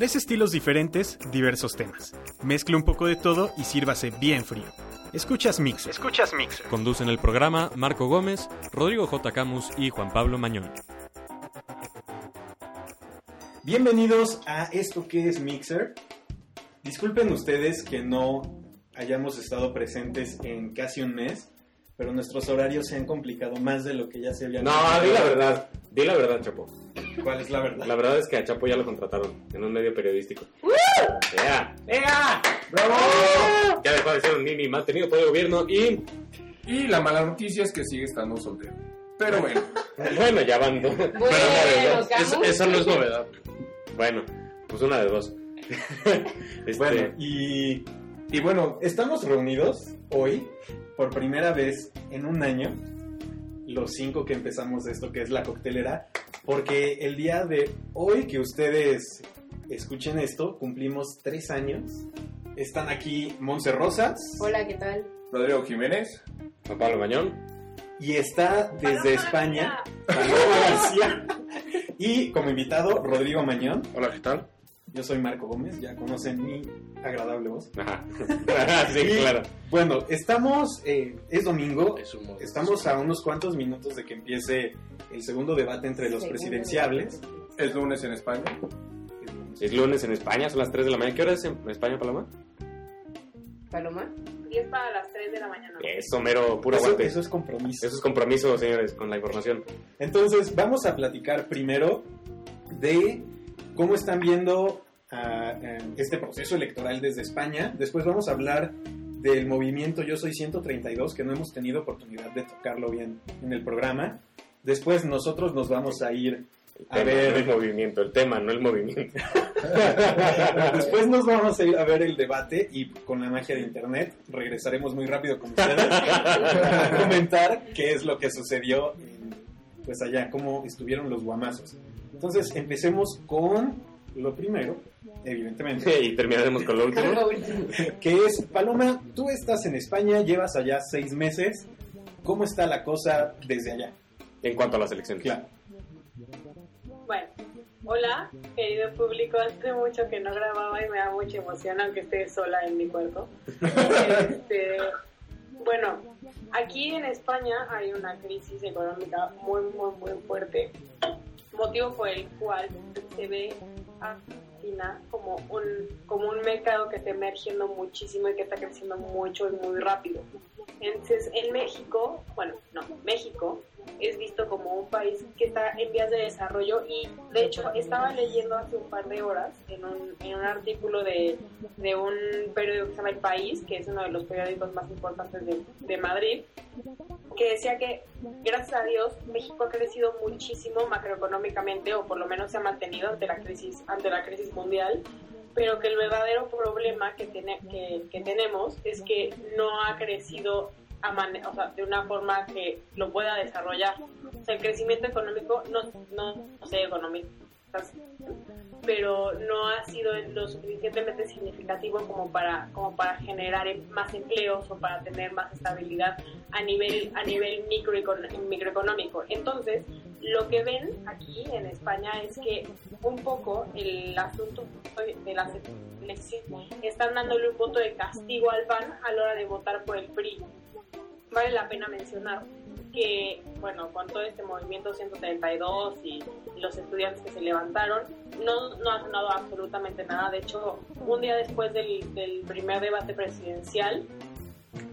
Tres estilos diferentes, diversos temas. Mezcle un poco de todo y sírvase bien frío. Escuchas Mixer. Escuchas Mixer. Conducen el programa Marco Gómez, Rodrigo J. Camus y Juan Pablo Mañón. Bienvenidos a esto que es Mixer. Disculpen ustedes que no hayamos estado presentes en casi un mes, pero nuestros horarios se han complicado más de lo que ya se habían. No, di la verdad. Di la verdad, Chapo. ¿Cuál es la verdad? La verdad es que a Chapo ya lo contrataron en un medio periodístico. ¡Ea! ¡Ea! ¡Bravo! Ya dejó de ser un mini mantenido por el gobierno y... Y la mala noticia es que sigue estando soltero. Pero bueno, Bueno, ya van dos. Bueno, Eso, eso no es novedad. Bueno, pues una de dos. Este, Bueno, y, y bueno, estamos reunidos hoy por primera vez en un año, los cinco que empezamos esto que es la coctelera, porque el día de hoy que ustedes escuchen esto, cumplimos tres años. Están aquí Monse Rosas Hola, ¿qué tal? Rodrigo Jiménez. Juan Pablo Mañón. y está desde España Paloma García y como invitado Rodrigo Mañón. Hola, ¿qué tal? Yo soy Marco Gómez, ya conocen mi agradable voz. Ajá. sí, Y, claro. Bueno, estamos, eh, es domingo, estamos a unos cuantos minutos de que empiece el segundo debate entre los presidenciables. Es lunes en España. Es lunes en España, son las 3 de la mañana. ¿Qué hora es en España, Paloma? ¿Paloma? 10 para las 3 de la mañana. Eso, mero, puro Eso, aguante. eso es compromiso. Eso es compromiso, señores, con la información. Entonces, vamos a platicar primero de cómo están viendo ah, este proceso electoral desde España. Después vamos a hablar del movimiento Yo Soy 132, que no hemos tenido oportunidad de tocarlo bien en el programa. Después nosotros nos vamos a ir a Tema, ver no el movimiento, el tema, no el movimiento. Después nos vamos a ir a ver el debate y con la magia de internet regresaremos muy rápido con ustedes a comentar qué es lo que sucedió en, pues allá, cómo estuvieron los guamazos. Entonces empecemos con lo primero, evidentemente, y terminaremos con lo último. que es, Paloma, tú estás en España, llevas allá seis meses, ¿cómo está la cosa desde allá? En cuanto a las elecciones. Claro. Bueno, hola, querido público. Hace mucho que no grababa y me da mucha emoción, aunque esté sola en mi cuarto. Este, bueno, aquí en España hay una crisis económica muy, muy, muy fuerte, motivo por el cual se ve a China como un, como un mercado que está emergiendo muchísimo y que está creciendo mucho y muy rápido. Entonces, en México, bueno, no, México es visto como un país que está en vías de desarrollo y de hecho estaba leyendo hace un par de horas en un, en un artículo de, de un periódico que se llama El País, que es uno de los periódicos más importantes de, de Madrid, que decía que gracias a Dios México ha crecido muchísimo macroeconómicamente o por lo menos se ha mantenido ante la crisis ante la crisis mundial pero que el verdadero problema que, tiene, que, tenemos es que no ha crecido o sea, de una forma que lo pueda desarrollar. O sea, el crecimiento económico, no, no, no sé, económico, pero no ha sido lo suficientemente significativo como para, como para generar más empleos o para tener más estabilidad a nivel, a nivel microecon- microeconómico. Entonces, lo que ven aquí en España es que un poco el asunto de las elecciones están dándole un voto de castigo al PAN a la hora de votar por el PRI. Vale la pena mencionar que, bueno, con todo este movimiento 132 y, los estudiantes que se levantaron, no, no ha sonado absolutamente nada. De hecho, un día después del, del primer debate presidencial,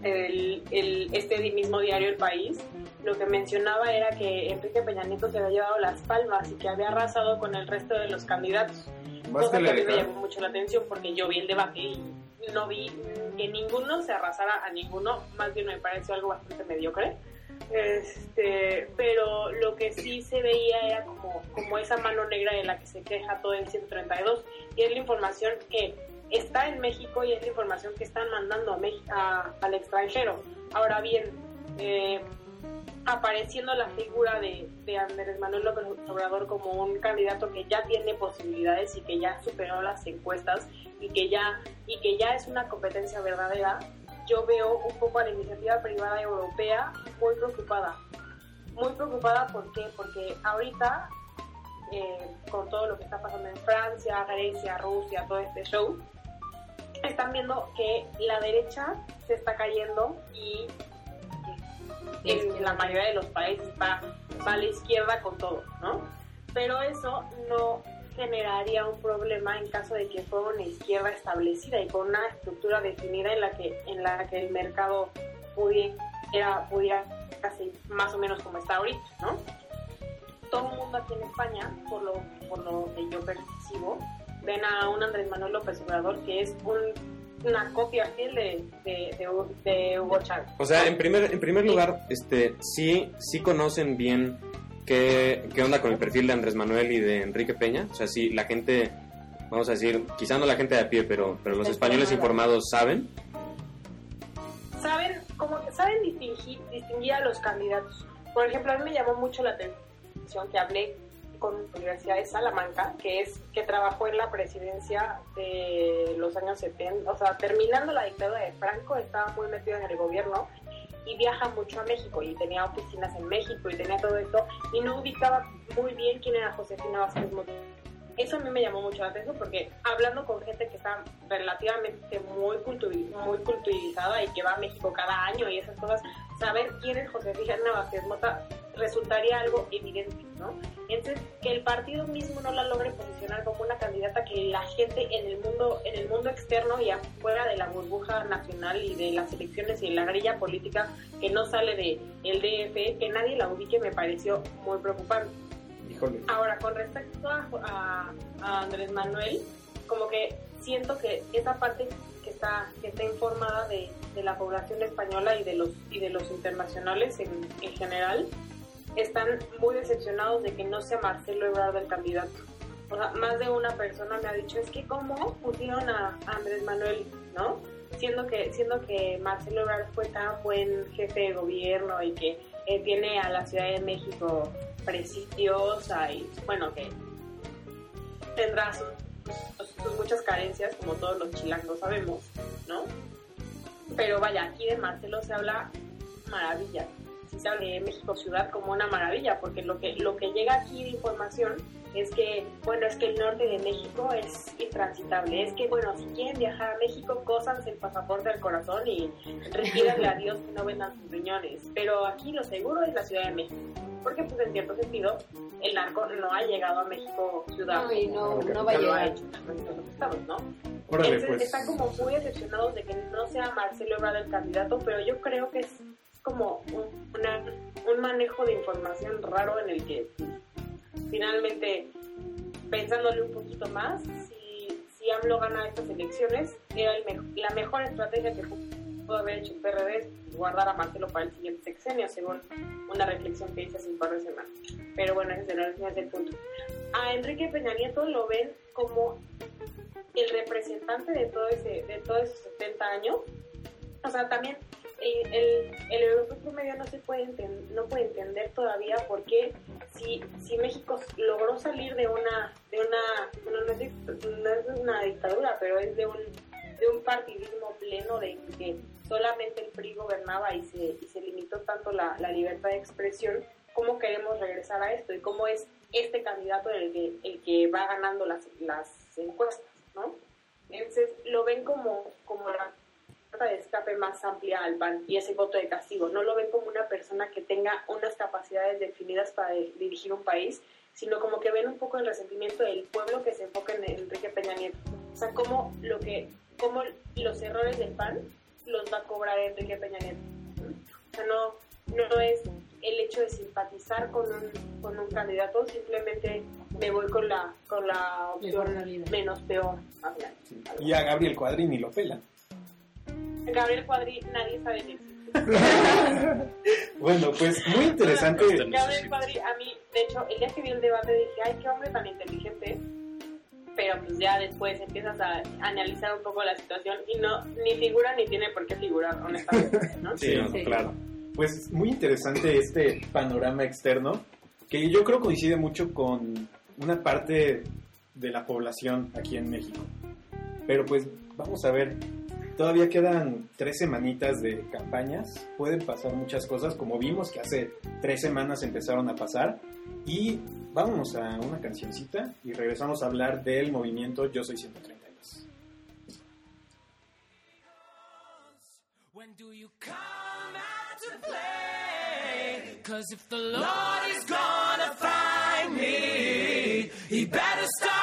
el, el- este mismo diario El País lo que mencionaba era que Enrique Peña Nieto se había llevado las palmas y que había arrasado con el resto de los candidatos. Más Cosa que que a mí me llamó mucho la atención porque yo vi el debate y no vi que ninguno se arrasara a ninguno, más bien me pareció algo bastante mediocre. Este, pero lo que sí se veía era como, como esa mano negra de la que se queja todo el 132 y es la información que está en México y es la información que están mandando a Mex- a- al extranjero. Ahora bien, eh, apareciendo la figura de, de Andrés Manuel López Obrador como un candidato que ya tiene posibilidades y que ya superó las encuestas y que ya y que ya es una competencia verdadera, yo veo un poco a la iniciativa privada europea muy preocupada. Muy preocupada, ¿por qué? Porque ahorita eh, con todo lo que está pasando en Francia, Grecia, Rusia, todo este show, están viendo que la derecha se está cayendo y en la mayoría de los países va, va a la izquierda con todo, ¿no? Pero eso no generaría un problema en caso de que fuera una izquierda establecida y con una estructura definida en la que en la que el mercado pudiera, pudiera casi más o menos como está ahorita, ¿no? Todo el mundo aquí en España, por lo, por lo que yo percibo, ven a un Andrés Manuel López Obrador que es un una copia fiel de, de, de, de Hugo Chávez. O sea, en primer, en primer lugar, este, sí, sí conocen bien qué, qué onda con el perfil de Andrés Manuel y de Enrique Peña. O sea, sí, la gente, vamos a decir, quizá no la gente de a pie, pero, pero los españoles informados saben. saben como que saben distinguir, distinguir a los candidatos. Por ejemplo, a mí me llamó mucho la atención que hablé con la Universidad de Salamanca, que es que trabajó en la presidencia de los años 70, o sea, terminando la dictadura de Franco, estaba muy metido en el gobierno y viaja mucho a México y tenía oficinas en México y tenía todo esto y no ubicaba muy bien quién era Josefina Vázquez Mota. Eso a mí me llamó mucho la atención porque hablando con gente que está relativamente muy, muy culturizada y que va a México cada año y esas cosas, saber quién es Josefina Vázquez Mota resultaría algo evidente, ¿no? Entonces, que el partido mismo no la logre posicionar como una candidata que la gente en el mundo, en el mundo externo y afuera de la burbuja nacional y de las elecciones y de la grilla política que no sale de el DF, que nadie la ubique me pareció muy preocupante. Híjole. Ahora, con respecto a, a- a Andrés Manuel, como que siento que esa parte que está, que está informada de, de la población española y de los, y de los internacionales en, en general, están muy decepcionados de que no sea Marcelo Ebrard el candidato. O sea, más de una persona me ha dicho, es que cómo pusieron a Andrés Manuel, ¿no? Siendo que, siendo que Marcelo Ebrard fue tan buen jefe de gobierno y que eh, tiene a la Ciudad de México preciosa y bueno, que tendrá sus- sus muchas carencias, como todos los chilangos sabemos, ¿no? Pero vaya, aquí de Marcelo se habla maravilla. Habla de México ciudad como una maravilla, porque lo que, lo que llega aquí de información es que, bueno, es que el norte de México es intransitable. Es que, bueno, si quieren viajar a México, cósanse el pasaporte al corazón y retírenle a Dios que no vendan sus riñones. Pero aquí lo seguro es la Ciudad de México. Porque, pues, en cierto sentido, el narco no ha llegado a México ciudad. No, y no, Ok. no va a Lo ha llegar. estados, ¿no? Órale, Entonces, pues. están como muy decepcionados de que no sea Marcelo Ebrard el candidato, pero yo creo que es como un, un manejo de información raro en el que finalmente, pensándole un poquito más, si, si AMLO gana estas elecciones, era el mej- la mejor estrategia que pudo haber hecho el PRD es guardar a Marcelo para el siguiente sexenio, según una reflexión que hice hace un par de semanas. Pero bueno, ese no es- no es el punto. A Enrique Peña Nieto lo ven como el representante de todo ese de todos esos 70 años o sea también el, el, europeo promedio no se puede enten- no puede entender todavía por qué si, si México logró salir de una de una no, es, no es una dictadura pero es de un de un partidismo pleno de que solamente el PRI gobernaba y se, y se limitó tanto la, la libertad de expresión, ¿cómo queremos regresar a esto? Y cómo es este candidato el que, el que va ganando las, las encuestas, ¿no? Entonces lo ven como, como la de escape más amplia al PAN y ese voto de castigo. No lo ven como una persona que tenga unas capacidades definidas para de- dirigir un país, sino como que ven un poco el resentimiento del pueblo que se enfoca en Enrique Peña Nieto. O sea, como lo que, como los errores del PAN los va a cobrar Enrique Peña Nieto. O sea, no, no es el hecho de simpatizar con un, con un candidato, simplemente me voy con la, con la opción menos peor. Ya. Y a Gabriel Cuadri ni lo pela. Gabriel Cuadri, nadie sabe que existe. Bueno, pues muy interesante. Gabriel Cuadri, a mí, de hecho, el día que vi el debate dije, ay, qué hombre tan inteligente. Pero pues ya después empiezas a analizar un poco la situación y no, ni figura ni tiene por qué figurar, honestamente, ¿no? Sí, no, Sí. claro. Pues muy interesante este panorama externo, que yo creo coincide mucho con una parte de la población aquí en México. Pero pues vamos a ver, todavía quedan tres semanitas de campañas, pueden pasar muchas cosas, como vimos que hace tres semanas empezaron a pasar, y vámonos a una cancioncita y regresamos a hablar del movimiento Yo Soy 132. When do you come out to play? Cause if the Lord is gonna find me, he better start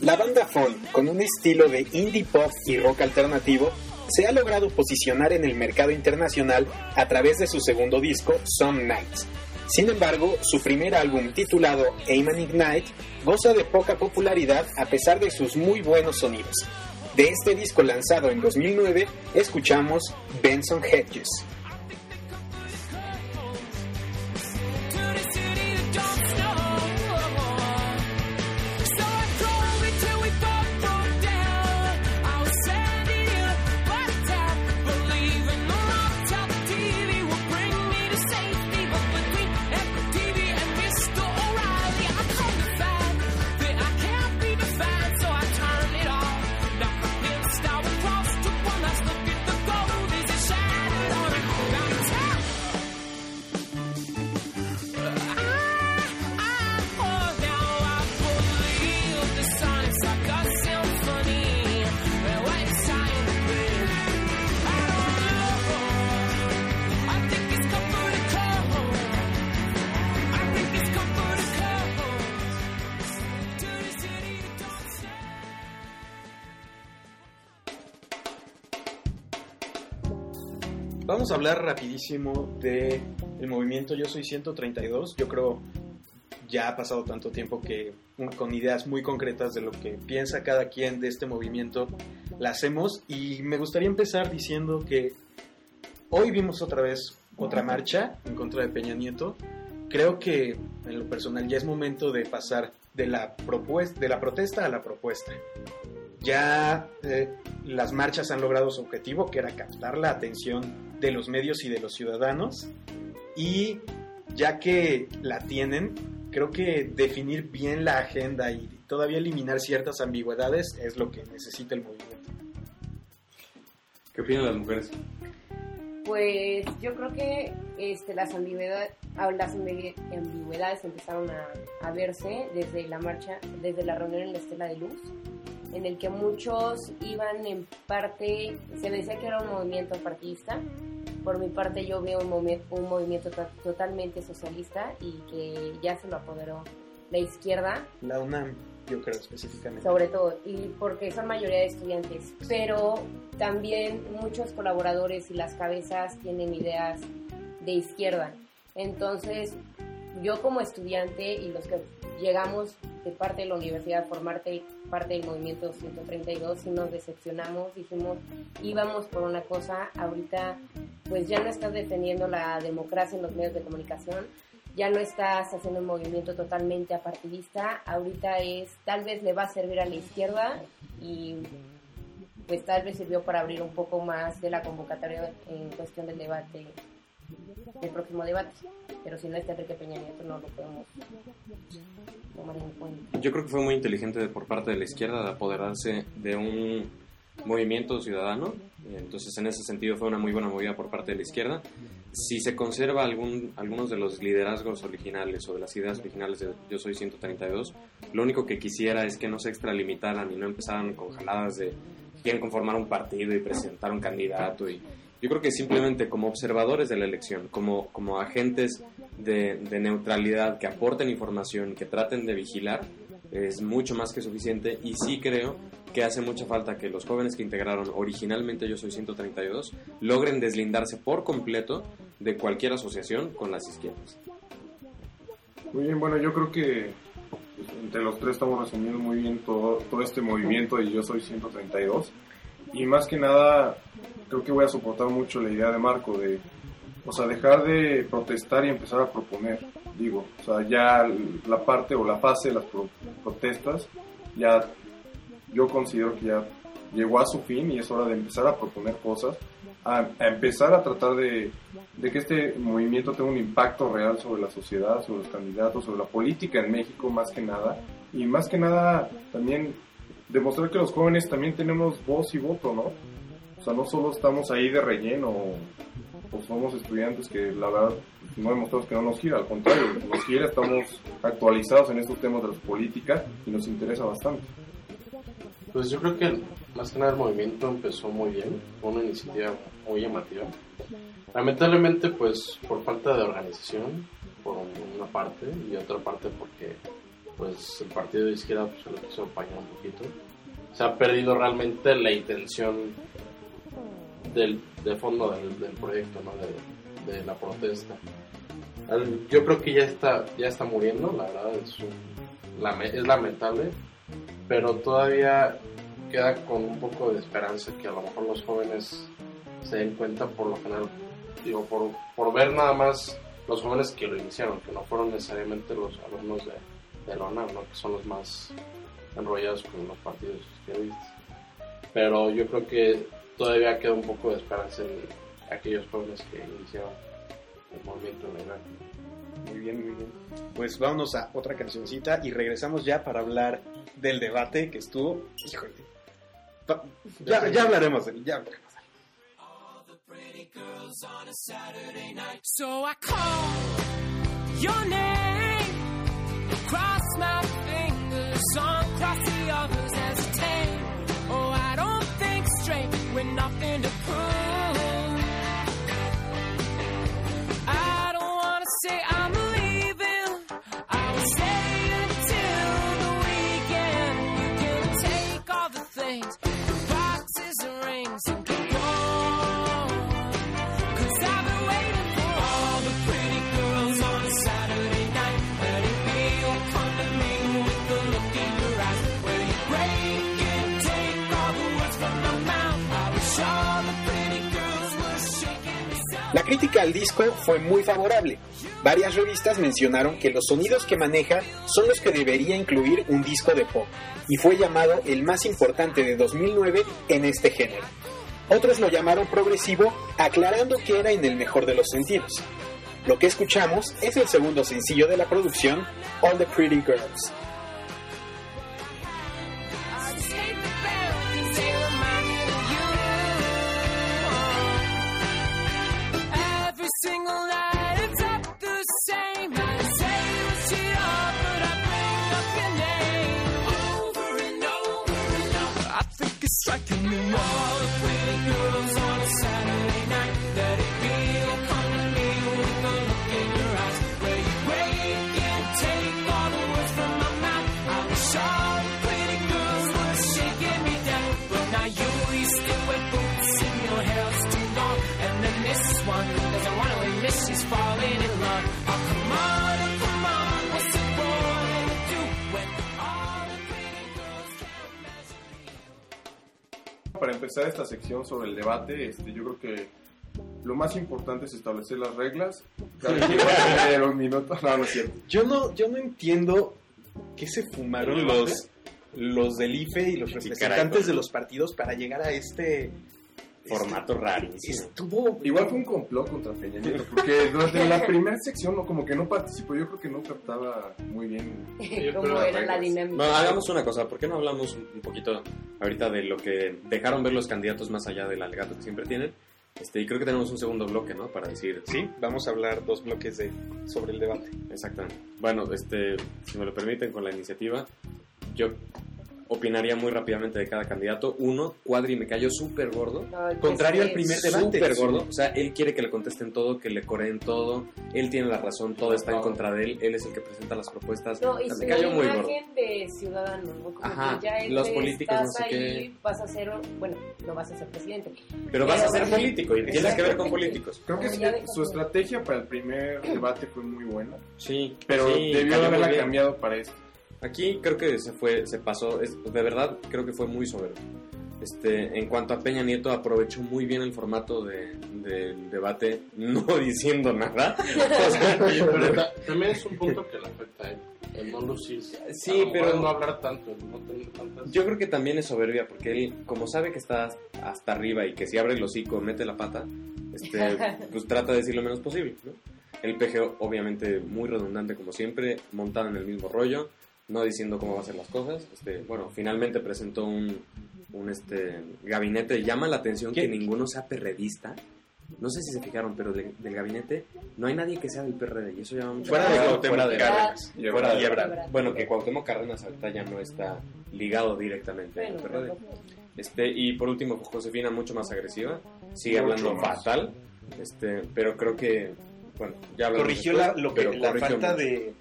La banda Fon, con un estilo de indie pop y rock alternativo, se ha logrado posicionar en el mercado internacional a través de su segundo disco, Some Nights. Sin embargo, su primer álbum titulado Aim and Ignite goza de poca popularidad a pesar de sus muy buenos sonidos. De este disco lanzado en 2009, escuchamos Benson Hedges. Vamos a hablar rapidísimo de el movimiento Yo Soy 132. Yo creo ya ha pasado tanto tiempo que con ideas muy concretas de lo que piensa cada quien de este movimiento la hacemos y me gustaría empezar diciendo que hoy vimos otra vez otra marcha en contra de Peña Nieto. Creo que en lo personal ya es momento de pasar de la propuesta de la protesta a la propuesta. Ya eh, las marchas han logrado su objetivo, que era captar la atención de los medios y de los ciudadanos. Y ya que la tienen, creo que definir bien la agenda y todavía eliminar ciertas ambigüedades es lo que necesita el movimiento. ¿Qué opinan las mujeres? Pues yo creo que este, las, ambigüedades, ah, las ambigüedades empezaron a, verse desde la marcha, desde la reunión en la Estela de Luz, en el que muchos iban en parte, se decía que era un movimiento partidista. Por mi parte yo veo un, movi- un movimiento to- totalmente socialista y que ya se lo apoderó la izquierda La UNAM, yo creo específicamente. sobre todo, y porque son mayoría de estudiantes, pero también muchos colaboradores y las cabezas tienen ideas de izquierda. Entonces, yo como estudiante y los que llegamos de parte de la universidad a formar te- parte del movimiento 132, sí nos decepcionamos, dijimos, íbamos por una cosa, ahorita pues ya no estás defendiendo la democracia en los medios de comunicación, ya no estás haciendo un movimiento totalmente apartidista, ahorita es, tal vez le va a servir a la izquierda y pues tal vez sirvió para abrir un poco más de la convocatoria en cuestión del debate, del próximo debate, pero si no está Enrique Peña Nieto no lo podemos tomar en cuenta. Yo creo que fue muy inteligente por parte de la izquierda de apoderarse de un movimiento ciudadano. Entonces, en ese sentido, fue una muy buena movida por parte de la izquierda. Si se conserva algún, algunos de los liderazgos originales o de las ideas originales de Yo Soy 132, lo único que quisiera es que no se extralimitaran y no empezaran con jaladas de quieren conformar un partido y presentar un candidato. Y yo creo que simplemente como observadores de la elección, como, como agentes de, de neutralidad que aporten información, que traten de vigilar, es mucho más que suficiente y sí creo que hace mucha falta que los jóvenes que integraron originalmente Yo Soy 132 logren deslindarse por completo de cualquier asociación con las izquierdas. Muy bien, bueno, yo creo que pues, entre los tres estamos resumiendo muy bien todo, todo este movimiento y yo soy 132. Y más que nada, creo que voy a soportar mucho la idea de Marco de o sea, dejar de protestar y empezar a proponer, digo, o sea, ya la parte o la fase de las pro- protestas, ya yo considero que ya llegó a su fin y es hora de empezar a proponer cosas, a, empezar a tratar de, que este movimiento tenga un impacto real sobre la sociedad, sobre los candidatos, sobre la política en México más que nada, y más que nada también demostrar que los jóvenes también tenemos voz y voto, ¿no? O sea, no solo estamos ahí de relleno o, somos estudiantes que la verdad no demostramos que no nos gira, al contrario, nos gira, estamos actualizados en estos temas de las políticas y nos interesa bastante. Pues yo creo que más que nada el movimiento empezó muy bien, fue una iniciativa muy llamativa. Lamentablemente pues por falta de organización, por una parte, y otra parte porque pues el partido de izquierda pues, se lo quiso apañar un poquito. Se ha perdido realmente la intención del, de fondo del, del proyecto, ¿no? de, de la protesta. Yo creo que ya está, ya está muriendo, la verdad es, es lamentable, pero todavía queda con un poco de esperanza que a lo mejor los jóvenes se den cuenta por lo general, digo, por, por ver nada más los jóvenes que lo iniciaron, que no fueron necesariamente los alumnos de, de la UNAM, que son los más enrollados con los partidos izquierdistas. Pero yo creo que todavía queda un poco de esperanza en aquellos jóvenes que iniciaron el movimiento legal. Muy bien, muy bien. Pues vámonos a otra cancioncita y regresamos ya para hablar del debate que estuvo. Híjole. Ya, ya hablaremos de él, ya hablaremos. So I call your name, cross my fingers, uncross the others as a tame. Oh, I don't think straight with nothing to prove. Crítica al disco fue muy favorable. Varias revistas mencionaron que los sonidos que maneja son los que debería incluir un disco de pop, y fue llamado el más importante de 2009 en este género. Otros lo llamaron progresivo, aclarando que era en el mejor de los sentidos. Lo que escuchamos es el segundo sencillo de la producción, All the Pretty Girls. anymore. Empezar esta sección sobre el debate, este, yo creo que lo más importante es establecer las reglas. Cada quien va a tener un minuto. No, no es cierto. Yo no, yo no entiendo qué se fumaron ¿El los, los del IFE y los Sí, representantes caray, de los partidos para llegar a este Formato rarísimo. Estuvo Igual fue un complot contra Peña Nieto, porque durante la primera sección no, como que no participó. Yo creo que no captaba muy bien. cómo era la dinámica. Bueno, hagamos una cosa, ¿por qué no hablamos un un poquito ahorita de lo que dejaron ver los candidatos más allá del alegato que siempre tienen? Este, y creo que tenemos un segundo bloque, ¿no? Para decir, Sí, vamos a hablar dos bloques de, sobre el debate. exactamente. Bueno, este, si me lo permiten con la iniciativa, yo opinaría muy rápidamente de cada candidato. Uno, Cuadri me cayó súper gordo. Contrario al primer debate. Súper gordo. O sea, él quiere que le contesten todo, que le coreen todo. Él tiene la razón, todo está en contra de él. Él es el que presenta las propuestas. No, y O sea, su me cayó muy gordo. de ciudadano, ¿no? Como Ajá, que ya él los políticos, no sé ahí, qué. vas a ser, bueno, no vas a ser presidente. Pero vas a ser político y tienes que ver con políticos. Creo que su estrategia para el primer debate fue muy buena, Sí, pero sí, debió haberla cambiado para esto. Aquí creo que se fue, se pasó, es, de verdad creo que fue muy soberbio. Este, en cuanto a Peña Nieto, aprovechó muy bien el formato de, del debate no diciendo nada. O sea, pero ta- también es un punto que le afecta a él, el no lucirse. Sí, A pero- no hablar tanto, no tener tantas... Yo creo que también es soberbia, porque él, como sabe que está hasta arriba y que si abre el hocico mete la pata, este, pues trata de decir lo menos posible, ¿no? El PG, obviamente, muy redundante como siempre, montado en el mismo rollo, no diciendo cómo va a ser las cosas. Este, bueno, finalmente presentó un, un este, gabinete. Llama la atención ¿Qué? que ninguno sea perredista. No sé si se fijaron, pero de- del gabinete no hay nadie que sea del PRD. Y eso llama mucho Fuera de Cuauhtémoc fuera de- Cárdenas. Y fuera de- Y Ebrard. Bueno, que Cuauhtémoc Cárdenas ahorita ya no está ligado directamente al PRD. Este, y por último, Josefina mucho más agresiva, sigue Mucho hablando más. fatal, este, pero creo que, bueno, ya corrigió después, la, lo que, la corrigió falta mucho. de,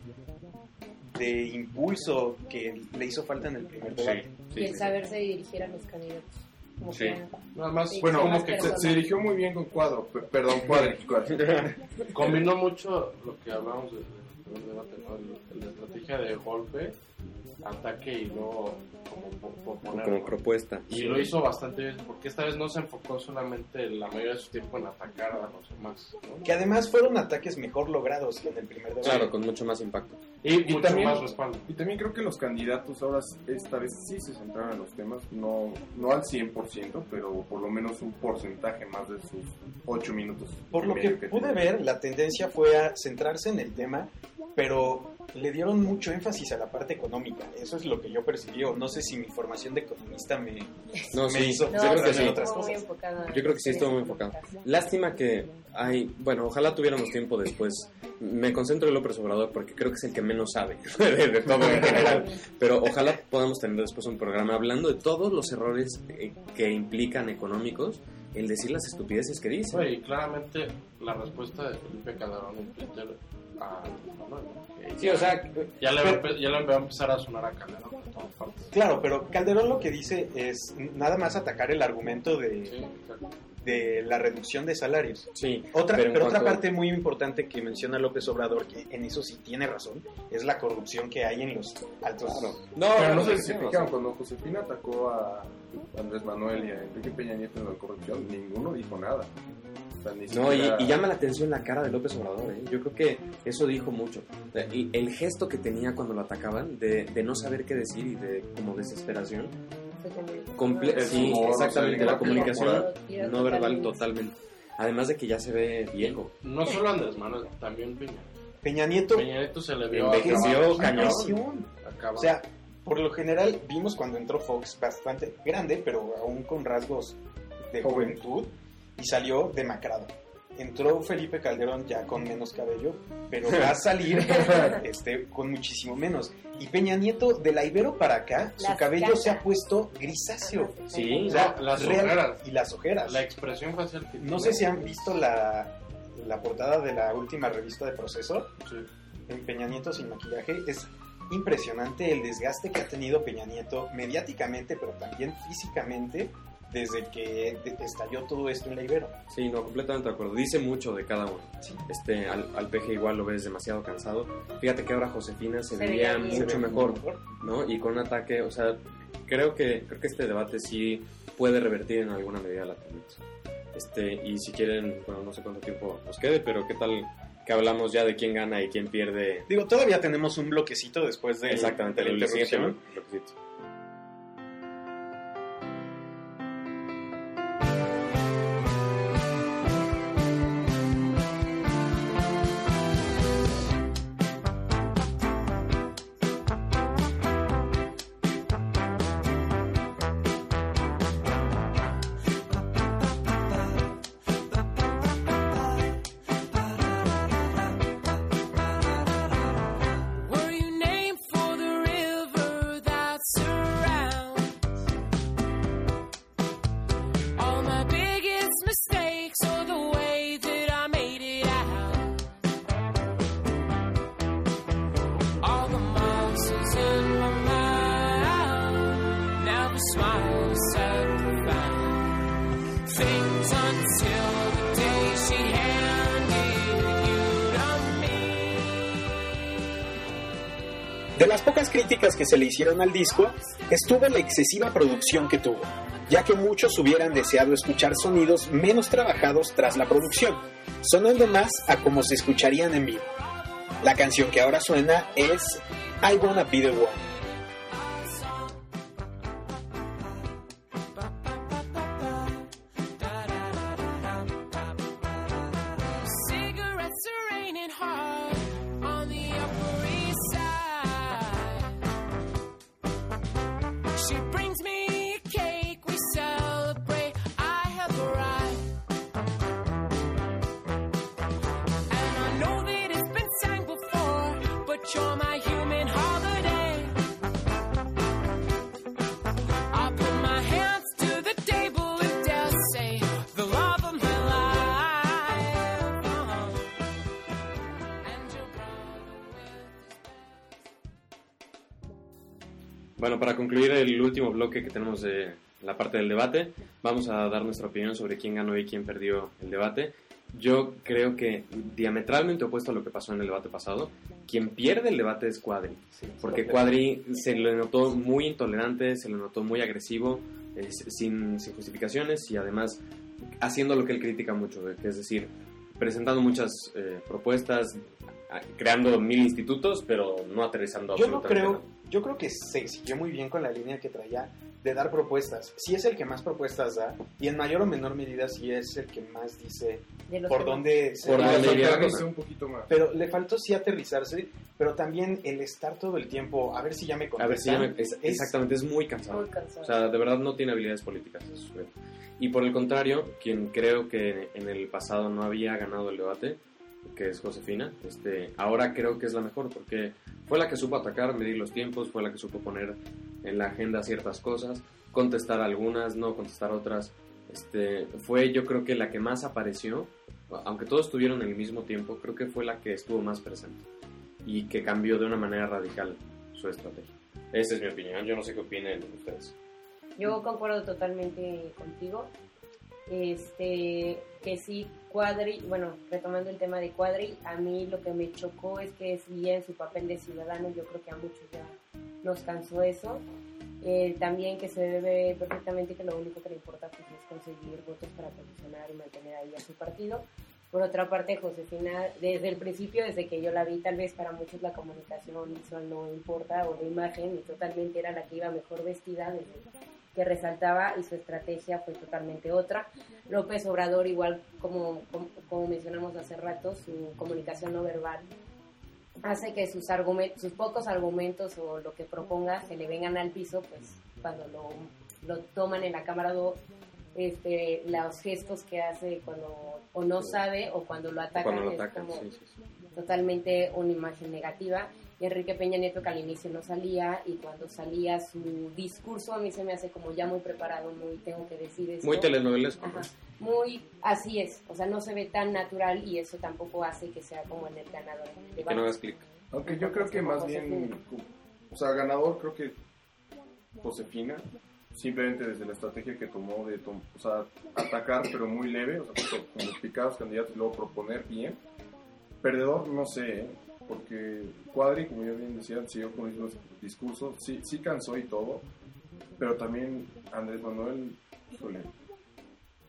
de impulso que le hizo falta en el primer debate. Sí, y el sí, saberse dirigir a los candidatos. Como Sí. que- Nada más, Bueno, como más que Se, dirigió muy bien con Cuadro, pe- perdón. Cuadri. combinó mucho lo que hablamos del del debate, ¿no? La estrategia de golpe, ataque y luego como como propuesta. Y lo hizo bastante bien, porque esta vez no se enfocó solamente la mayoría de su tiempo en atacar a los demás. ¿no? Que además fueron ataques mejor logrados que en el primer debate. Claro, con mucho más impacto. Y, Y mucho también- más respaldo. Y también creo que los candidatos ahora esta vez sí se centraron en los temas, no, no al 100%, pero por lo menos un porcentaje más de sus 8 minutos. Por lo que pude ver, la tendencia fue a centrarse en el tema, pero le dieron mucho énfasis a la parte económica. Eso es lo que yo percibí. o No sé si mi formación de economista me, No, me sí, hizo No, yo creo que pensar sí. en otras cosas. enfocada. Yo creo que sí estuvo muy enfocado. Lástima que hay, bueno, ojalá tuviéramos tiempo después. Me concentro en López Obrador porque creo que es el que menos sabe de, de todo en general. Pero ojalá podamos tener después un programa hablando de todos los errores eh, que implican económicos el decir las estupideces que dice. Oye, y claramente la respuesta de Felipe Calderón en Twitter ¿no? Sí, o sea, ya le, va a pero- ya le va a empezar a sonar a Calderón por todas partes. Claro, pero Calderón lo que dice es nada más atacar el argumento de, Sí, de la reducción de salarios. sí. Otra, Pero pero otra cuanto- parte muy importante que menciona López Obrador, que en eso sí tiene razón, es la corrupción que hay en los altos. No, Pero no sé sí, si se sí, fijaron, cuando Josefina atacó a Andrés Manuel y a Enrique Peña Nieto en la corrupción, ninguno dijo nada. O sea, ni No, y, siquiera- y llama la atención la cara de López Obrador. ¿eh? Yo creo que eso dijo mucho. Y el gesto que tenía cuando lo atacaban, de, de no saber qué decir y de como desesperación. Comple sí, humor, exactamente, o sea, la comunicación corporal. no verbal totalmente. Además de que ya se ve viejo. No solo Andrés Manuel, también Peña. Peña Nieto Peña Nieto se le vio Envejeció cañón. O sea, por lo general vimos cuando entró Fox bastante grande, pero aún con rasgos de Joven. juventud, y salió demacrado. Entró Felipe Calderón ya con menos cabello, pero va a salir este, con muchísimo menos. Y Peña Nieto, de la Ibero para acá, su cabello canas. se ha puesto grisáceo. Sí, O sea, las real- ojeras. Y las ojeras. la expresión facial que No sé si han visto la, la portada de la última revista de Proceso. Sí. en Peña Nieto sin maquillaje. Es impresionante el desgaste que ha tenido Peña Nieto mediáticamente, pero también físicamente, desde que estalló todo esto en la Ibero. sí, no, completamente de acuerdo. Dice mucho de cada uno. Este, al, al peje igual lo ves demasiado cansado. Fíjate que ahora Josefina se, Se veía mucho mejor, mejor. ¿no? Y con un ataque, o sea, creo que, creo que este debate sí puede revertir en alguna medida la tendencia. Este, y si quieren, bueno, no sé cuánto tiempo nos quede, pero qué tal que hablamos ya de quién gana y quién pierde Digo, todavía tenemos un bloquecito después de, exactamente de la interrupción. bloquecito. Se le hicieron al disco, estuvo la excesiva producción que tuvo. ya que muchos hubieran deseado escuchar sonidos menos trabajados tras la producción, sonando más a como se escucharían en vivo. La canción que ahora suena es I Wanna Be the One. Bueno, para concluir el último bloque que tenemos de la parte del debate, vamos a dar nuestra opinión sobre quién ganó y quién perdió el debate. Yo creo que diametralmente opuesto a lo que pasó en el debate pasado, quien pierde el debate es Cuadri. Porque Cuadri se le notó muy intolerante, se le notó muy agresivo, es- sin, sin justificaciones y además haciendo lo que él critica mucho, que es decir, presentando muchas eh, propuestas, creando mil institutos, pero no aterrizando Yo no absolutamente creo, nada. Yo creo que se siguió muy bien con la línea que traía de dar propuestas. Si es el que más propuestas da y en mayor o menor medida si es el que más dice por dónde se Por un poquito más. Pero le faltó sí aterrizarse, pero también el estar todo el tiempo, a ver si ya me A ver si ya contestan. me- es- Es- exactamente, es muy cansado. Muy cansado. O sea, de verdad no tiene habilidades políticas. eso. Y por el contrario, quien creo que en el pasado no había ganado el debate, que es Josefina, este, ahora creo que es la mejor porque fue la que supo atacar, medir los tiempos, fue la que supo poner en la agenda ciertas cosas, contestar algunas, no contestar otras. Este, fue yo creo que la que más apareció, aunque todos estuvieron en el mismo tiempo, creo que fue la que estuvo más presente y que cambió de una manera radical su estrategia. Esa es mi opinión, yo no sé qué opinen ustedes. Yo concuerdo totalmente contigo. Este, que sí, Cuadri, bueno, retomando el tema de Cuadri, a mí lo que me chocó es que seguía en su papel de ciudadano, yo creo que a muchos ya nos cansó eso. Eh, también que se ve perfectamente que lo único que le importa pues, es conseguir votos para posicionar y mantener ahí a su partido. Por otra parte, Josefina, desde el principio, desde que yo la vi, tal vez para muchos la comunicación visual no importa o la imagen, y totalmente era la que iba mejor vestida, desde que resaltaba y su estrategia fue totalmente otra. López Obrador, igual como, como, como mencionamos hace rato, su comunicación no verbal hace que sus, argumentos, sus pocos argumentos o lo que proponga se le vengan al piso, pues cuando lo, lo toman en la cámara, do- este, los gestos que hace cuando o no sabe o cuando lo atacan, Cuando lo es atacan, como sí, sí, sí. totalmente una imagen negativa. Enrique Peña Nieto que al inicio no salía y cuando salía su discurso a mí se me hace como ya muy preparado, muy tengo que decir esto. Muy telenovelesco. ¿no? Ajá, muy así es, o sea, no se ve tan natural y eso tampoco hace que sea como en el ganador. Que no hagas clic. Aunque yo creo que más bien, o sea, ganador creo que Josefina, simplemente desde la estrategia que tomó de tom- o sea, atacar pero muy leve, o sea, con con los picados candidatos y luego proponer bien. Perdedor, no sé, ¿eh? Porque Cuadri, como ya bien decía, siguió con el mismo discurso, sí, sí cansó y todo, pero también Andrés Manuel, híjole,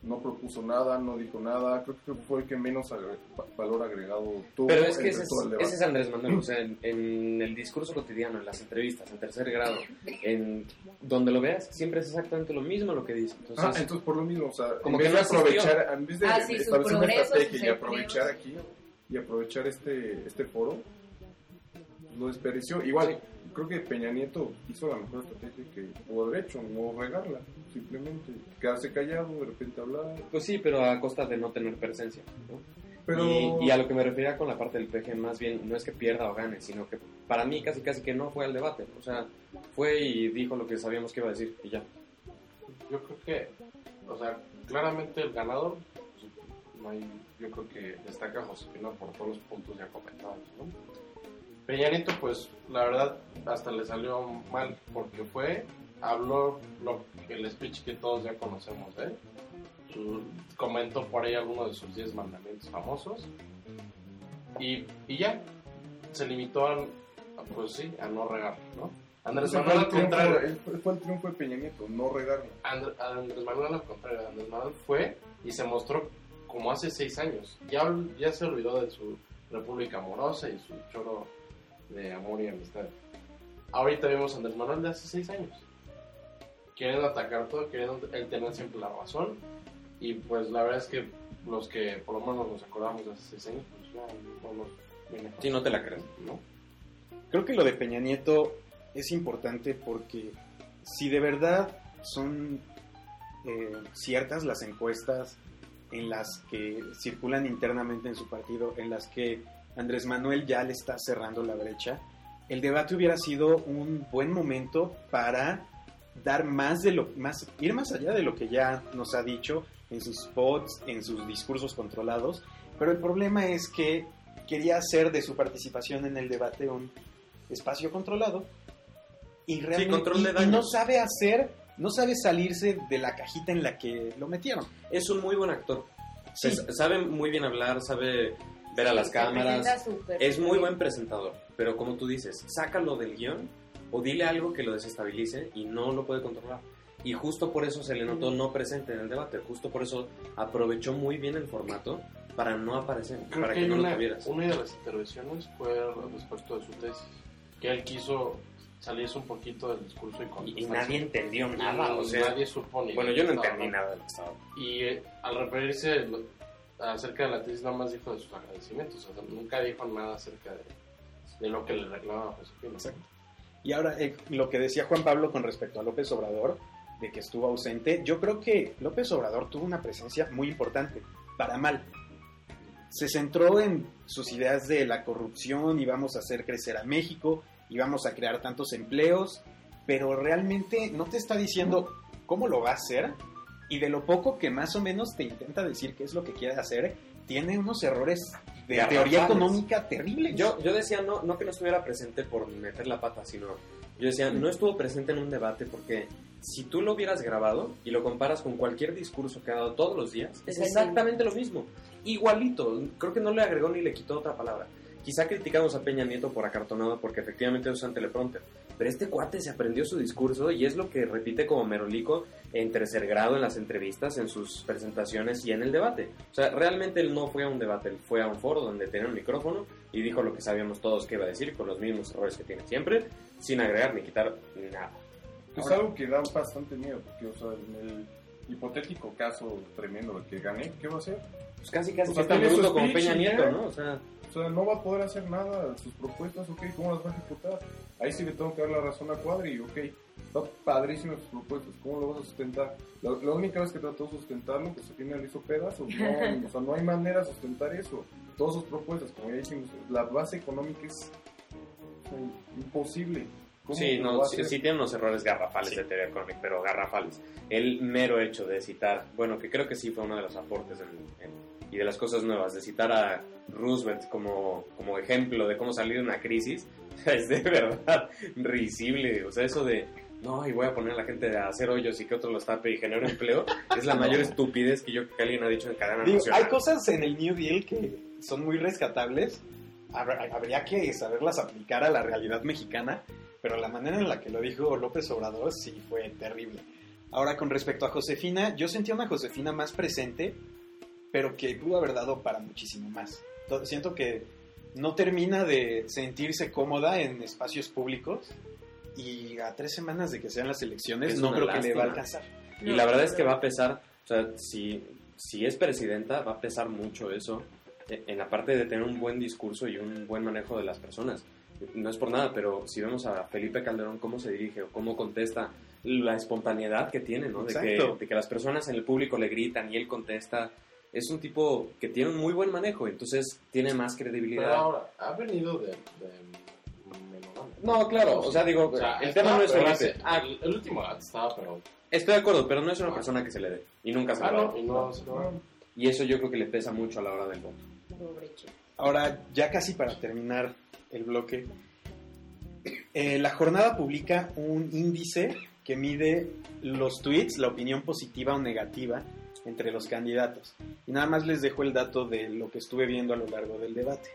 no propuso nada, no dijo nada, creo que fue el que menos agre- valor agregado tuvo. Pero es que ese es, ese Andrés Manuel, o sea, en, en el discurso cotidiano, en las entrevistas, en tercer grado, en donde lo veas, siempre es exactamente lo mismo lo que dice. Entonces, Ah, entonces por lo mismo, o sea, Como en vez que de no asistió. aprovechar, en vez de Ah, sí, establecer una estrategia y aprovechar aquí y aprovechar este este foro, lo desperdició. Igual, creo que Peña Nieto hizo la mejor estrategia que pudo haber hecho, no regarla, simplemente quedarse callado, de repente hablar. pues sí, pero a costa de no tener presencia. ¿no? Pero Y, y a lo que me refería con la parte del PG, más bien no es que pierda o gane, sino que para mí casi casi que no fue al debate. O sea, fue y dijo lo que sabíamos que iba a decir y ya. Yo creo que, o sea, claramente el ganador, no hay, yo creo que destaca Josefina por todos los puntos ya comentados, ¿no? Peña Nieto, pues, la verdad, hasta le salió mal, porque fue, habló lo, el speech que todos ya conocemos de él, comentó por ahí algunos de sus 10 mandamientos famosos, y, y ya, se limitó a, pues sí, a no regar, ¿no? Andrés fue Manuel el, al contrario. fue el triunfo de Peña Nieto, no regarlo. And- Andrés Manuel al contrario, Andrés Manuel fue y se mostró como hace seis años. Ya, ya se olvidó de su república amorosa y su choro de amor y amistad. Ahorita vemos a Andrés Manuel de hace seis años. Quieren atacar todo, quieren él tener siempre la razón. Y pues la verdad es que los que por lo menos nos acordamos de hace seis años, pues ya no nos viene. Sí, no te la crees. ¿no? Creo que lo de Peña Nieto es importante porque si de verdad son eh, ciertas las encuestas en las que circulan internamente en su partido, en las que Andrés Manuel ya le está cerrando la brecha, el debate hubiera sido un buen momento para dar más de lo más ir más allá de lo que ya nos ha dicho en sus spots, en sus discursos controlados, pero el problema es que quería hacer de su participación en el debate un espacio controlado y realmente control de y- y no sabe hacer, no sabe salirse de la cajita en la que lo metieron. Es un muy buen actor. Sí. Se- sabe muy bien hablar, sabe ver a las cámaras. Es muy bien. buen presentador, pero como tú dices, sácalo del guion o dile algo que lo desestabilice y no lo puede controlar. Y justo por eso se le notó no presente en el debate, justo por eso aprovechó muy bien el formato para no aparecer, Creo para que no lo una, tuvieras. una de las intervenciones fue respecto de su tesis, que él quiso salirse un poquito del discurso y Y, nadie entendió Y nada, o sea, nadie supo ni bueno, yo no entendí hablando. nada de lo que estaba. Y eh, al referirse lo- acerca de la tesis, nada más dijo de sus agradecimientos, o sea, nunca dijo nada acerca de, de lo que le reclamaba Josefina. Exacto. Y ahora, eh, lo que decía Juan Pablo con respecto a López Obrador, de que estuvo ausente, yo creo que López Obrador tuvo una presencia muy importante, para mal. Se centró en sus ideas de la corrupción y vamos a hacer crecer a México y vamos a crear tantos empleos, pero realmente no te está diciendo cómo lo va a hacer y de lo poco que más o menos te intenta decir qué es lo que quiere hacer, tiene unos errores de Garrafales. teoría económica terribles. Yo, yo decía no, no que no estuviera presente por meter la pata, sino yo decía no estuvo presente en un debate porque si tú lo hubieras grabado y lo comparas con cualquier discurso que ha dado todos los días, es exactamente lo mismo. Igualito, creo que no le agregó ni le quitó otra palabra. Quizá criticamos a Peña Nieto por acartonado porque efectivamente usan teleprompter, pero este cuate se aprendió su discurso y es lo que repite como merolico en tercer grado en las entrevistas, en sus presentaciones y en el debate. O sea, realmente él no fue a un debate, él fue a un foro donde tenía un micrófono y dijo lo que sabíamos todos que iba a decir con los mismos errores que tiene siempre, sin agregar ni quitar nada. Es Ahora- algo que da bastante miedo, porque, o sea, en el hipotético caso tremendo de que gane, ¿qué va a hacer? Pues casi casi O sea, su bruto como Peña Nieto. ¿no? O sea, sea, no va a poder hacer nada, sus propuestas, ok, ¿cómo las va a ejecutar? Ahí sí le tengo que dar la razón a Cuadri, ok, está padrísimo sus propuestas, ¿cómo lo vas a sustentar? La, la única vez que trató de sustentarlo, pues al final hizo pedazos, no, o sea, no hay manera de sustentar eso. Todas sus propuestas, como ya dijimos, la base económica es o sea, imposible. ¿Cómo sí, no, sí, sí tiene unos errores garrafales de teoría económica, pero garrafales. El mero hecho de citar, bueno, que creo que sí fue uno de los aportes en- en- y de las cosas nuevas, de citar a Roosevelt como, como ejemplo de cómo salir de una crisis, es de verdad risible. O sea, eso de, no, y voy a poner a la gente a hacer hoyos y que otro los tape y genere empleo, es la mayor estupidez que yo que alguien ha dicho en cadena Digo, nacional. hay cosas en el New Deal que son muy rescatables. Habr- Habría que saberlas aplicar a la realidad mexicana, pero la manera en la que lo dijo López Obrador sí fue terrible. Ahora, con respecto a Josefina, yo sentía una Josefina más presente, pero que pudo haber dado para muchísimo más. To- Siento que no termina de sentirse cómoda en espacios públicos y a tres semanas de que sean las elecciones Es no creo que le va a lástima. alcanzar. Y la verdad es que va a pesar, o sea, si, si es presidenta, va a pesar mucho eso eh, en la parte de tener un buen discurso y un buen manejo de las personas. No es por nada, pero si vemos a Felipe Calderón cómo se dirige o cómo contesta, la espontaneidad que tiene, ¿no? De que, de que las personas en el público le gritan y él contesta. Es un tipo que tiene un muy buen manejo, entonces tiene más Pero credibilidad. ahora, ha venido de... de. No, claro, o sea, digo, O sea, el tema no es pero Felipe. hace- Ah, el, el último estaba, pero... estoy de acuerdo, pero no es una persona que se le dé. Y nunca se Ah, le y no, no, Y eso yo creo que le pesa mucho a la hora del voto. Pobre chico. Ahora, ya casi para terminar el bloque, eh, la jornada publica un índice que mide los tweets, la opinión positiva o negativa entre los candidatos. Y nada más les dejo el dato de lo que estuve viendo a lo largo del debate.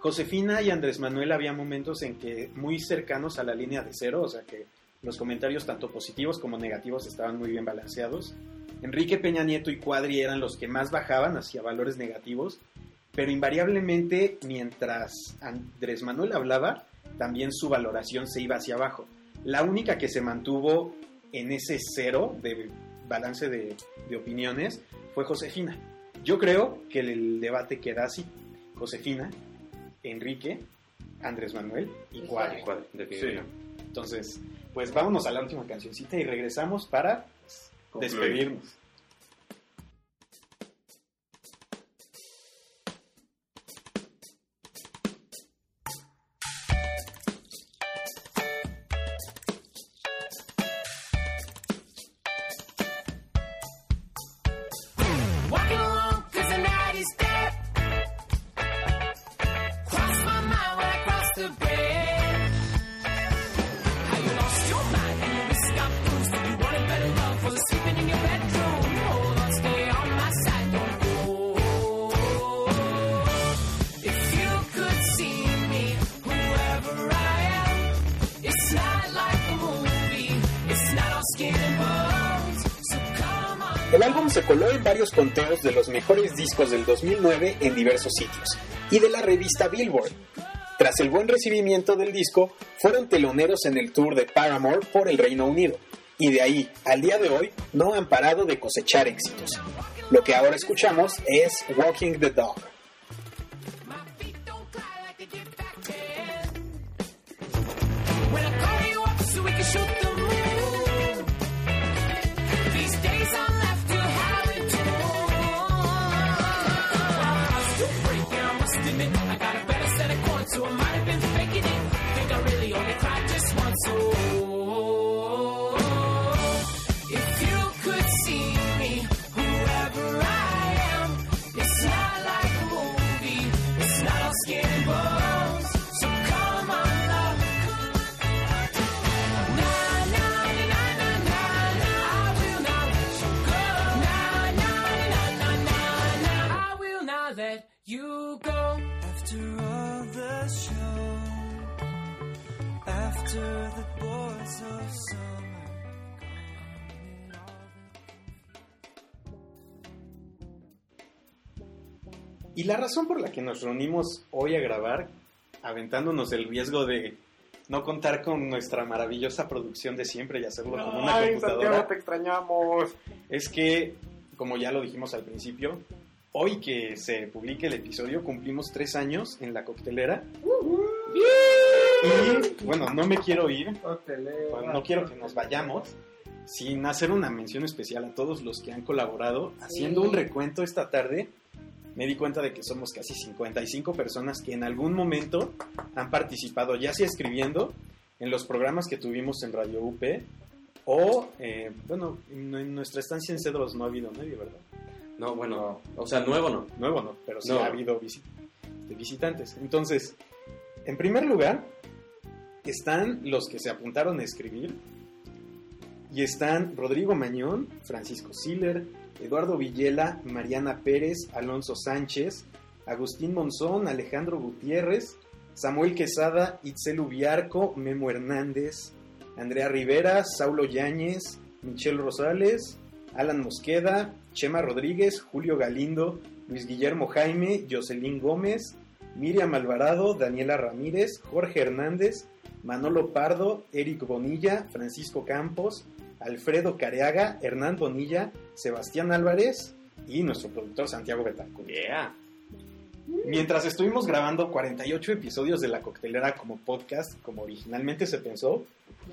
Josefina y Andrés Manuel había momentos en que muy cercanos a la línea de cero, o sea que los comentarios tanto positivos como negativos estaban muy bien balanceados. Enrique Peña Nieto y Cuadri eran los que más bajaban hacia valores negativos, pero invariablemente mientras Andrés Manuel hablaba, también su valoración se iba hacia abajo. La única que se mantuvo en ese cero de balance de, de opiniones fue Josefina. Yo creo que el debate queda así. Josefina, Enrique, Andrés Manuel y Cuadri. Definitivamente. Entonces, pues vámonos a la última cancioncita y regresamos para pues, Concluir. despedirnos. Se coló en varios conteos de los mejores discos del 2009 en diversos sitios y de la revista Billboard. Tras el buen recibimiento del disco, fueron teloneros en el tour de Paramore por el Reino Unido, y de ahí al día de hoy no han parado de cosechar éxitos. Lo que ahora escuchamos es Walking the Dog. You go. I will not let you go after all the show, after the boys of Y la razón por la que nos reunimos hoy a grabar, aventándonos el riesgo de no contar con nuestra maravillosa producción de siempre y hacerlo con una Ay, computadora, Santiago, te extrañamos. es que, como ya lo dijimos al principio, hoy que se publique el episodio cumplimos tres años en la coctelera. Y bueno, no me quiero ir, bueno, no quiero que nos vayamos sin hacer una mención especial a todos los que han colaborado. Haciendo un recuento esta tarde, me di cuenta de que somos casi 55 personas que en algún momento han participado, ya sea escribiendo en los programas que tuvimos en Radio UP o, eh, bueno, en nuestra estancia en Cedros no ha habido nadie, ¿verdad? No, bueno, o sea, nuevo no. Nuevo no, pero sí No. ha habido visitantes. Entonces, en primer lugar, están los que se apuntaron a escribir. Y están Rodrigo Mañón, Francisco Siller, Eduardo Villela, Mariana Pérez, Alonso Sánchez, Agustín Monzón, Alejandro Gutiérrez, Samuel Quesada, Itzel Ubiarco, Memo Hernández, Andrea Rivera, Saulo Yáñez, Michelle Rosales, Alan Mosqueda, Chema Rodríguez, Julio Galindo, Luis Guillermo Jaime, Jocelyn Gómez, Miriam Alvarado, Daniela Ramírez, Jorge Hernández, Manolo Pardo, Eric Bonilla, Francisco Campos, Alfredo Careaga, Hernán Bonilla, Sebastián Álvarez y nuestro productor Santiago Betancourt. Yeah. Mientras estuvimos grabando 48 episodios de La Coctelera como podcast, como originalmente se pensó,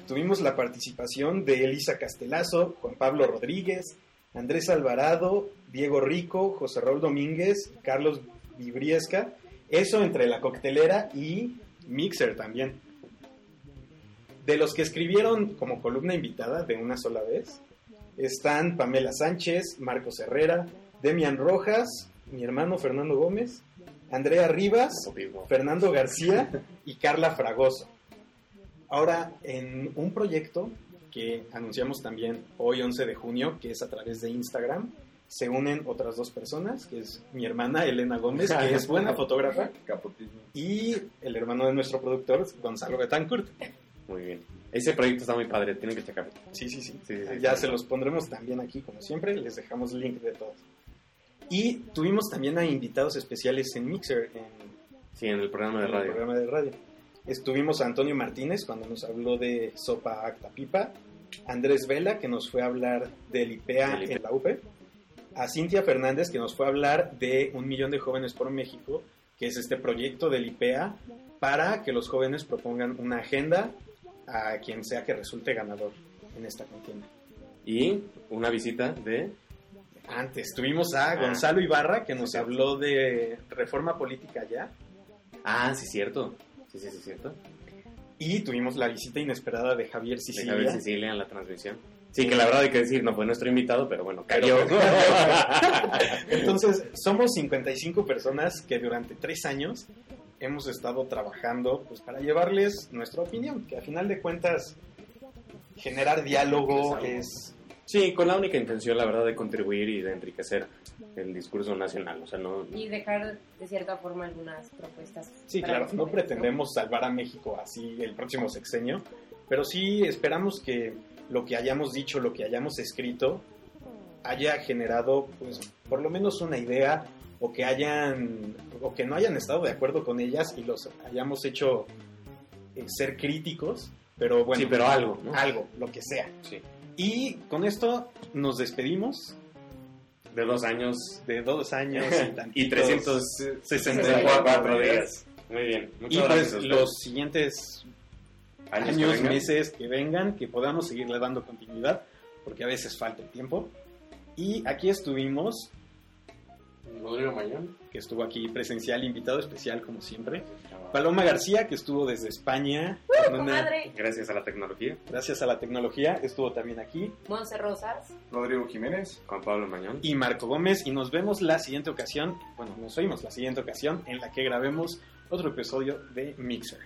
tuvimos la participación de Elisa Castelazo, Juan Pablo Rodríguez, Andrés Alvarado, Diego Rico, José Raúl Domínguez, Carlos Vibriesca, eso entre La Coctelera y Mixer también. De los que escribieron como columna invitada de una sola vez, están Pamela Sánchez, Marcos Herrera, Demian Rojas, mi hermano Fernando Gómez, Andrea Rivas, Fernando García y Carla Fragoso. Ahora, en un proyecto que anunciamos también hoy 11 de junio, que es a través de Instagram, se unen otras dos personas, que es mi hermana Elena Gómez, que es buena fotógrafa, y el hermano de nuestro productor, Gonzalo Betancourt. Muy bien. Ese proyecto está muy padre, tienen que checarlo. Sí, sí, sí. Sí, sí, ya se los pondremos también aquí, como siempre, les dejamos link de todos. Y tuvimos también a invitados especiales en Mixer, en Sí, en el programa de en el radio. programa de radio. Estuvimos a Antonio Martínez cuando nos habló de Sopa Acta Pipa, Andrés Vela que nos fue a hablar del IPEA en la UPE, a Cintia Fernández que nos fue a hablar de Un Millón de Jóvenes por México, que es este proyecto del IPEA para que los jóvenes propongan una agenda a quien sea que resulte ganador en esta contienda. Y una visita de... Antes tuvimos a Ah. Gonzalo Ibarra que nos habló de reforma política ya Ah, sí, cierto. Sí, sí, sí, cierto. y tuvimos la visita inesperada de Javier De Sicilia. Javier Sicilia en la transmisión. Sí, que la verdad hay que decir, no fue nuestro invitado, pero bueno, cayó. Entonces, somos 55 personas que durante tres años hemos estado trabajando pues, para llevarles nuestra opinión, que a final de cuentas generar diálogo es... sí, con la única intención, la verdad, de contribuir y de enriquecer el discurso nacional. O sea, no... Y dejar de cierta forma algunas propuestas. Sí, claro, no pretendemos salvar a México así el próximo sexenio, pero sí esperamos que lo que hayamos dicho, lo que hayamos escrito, haya generado, pues, por lo menos una idea o que hayan, o que no hayan estado de acuerdo con ellas y los hayamos hecho eh, ser críticos, pero bueno. Sí, pero algo, ¿no? Algo, lo que sea. Sí. Y con esto nos despedimos De dos años de dos años y, y tantitos- 364 días. Muy bien. Y Muchas gracias. pues a ustedes. los siguientes Años años, que meses que vengan, que podamos seguirle dando continuidad, porque a veces falta el tiempo. Y aquí estuvimos, Rodrigo Mañón. que estuvo aquí presencial, invitado especial como siempre. Paloma García, que estuvo desde España, una- Comadre, Gracias a la tecnología. gracias a la tecnología, estuvo también aquí. Monse Rosas. Rodrigo Jiménez. Juan Pablo Mañón. Y Marco Gómez, y nos vemos la siguiente ocasión, bueno, nos oímos la siguiente ocasión en la que grabemos otro episodio de Mixer.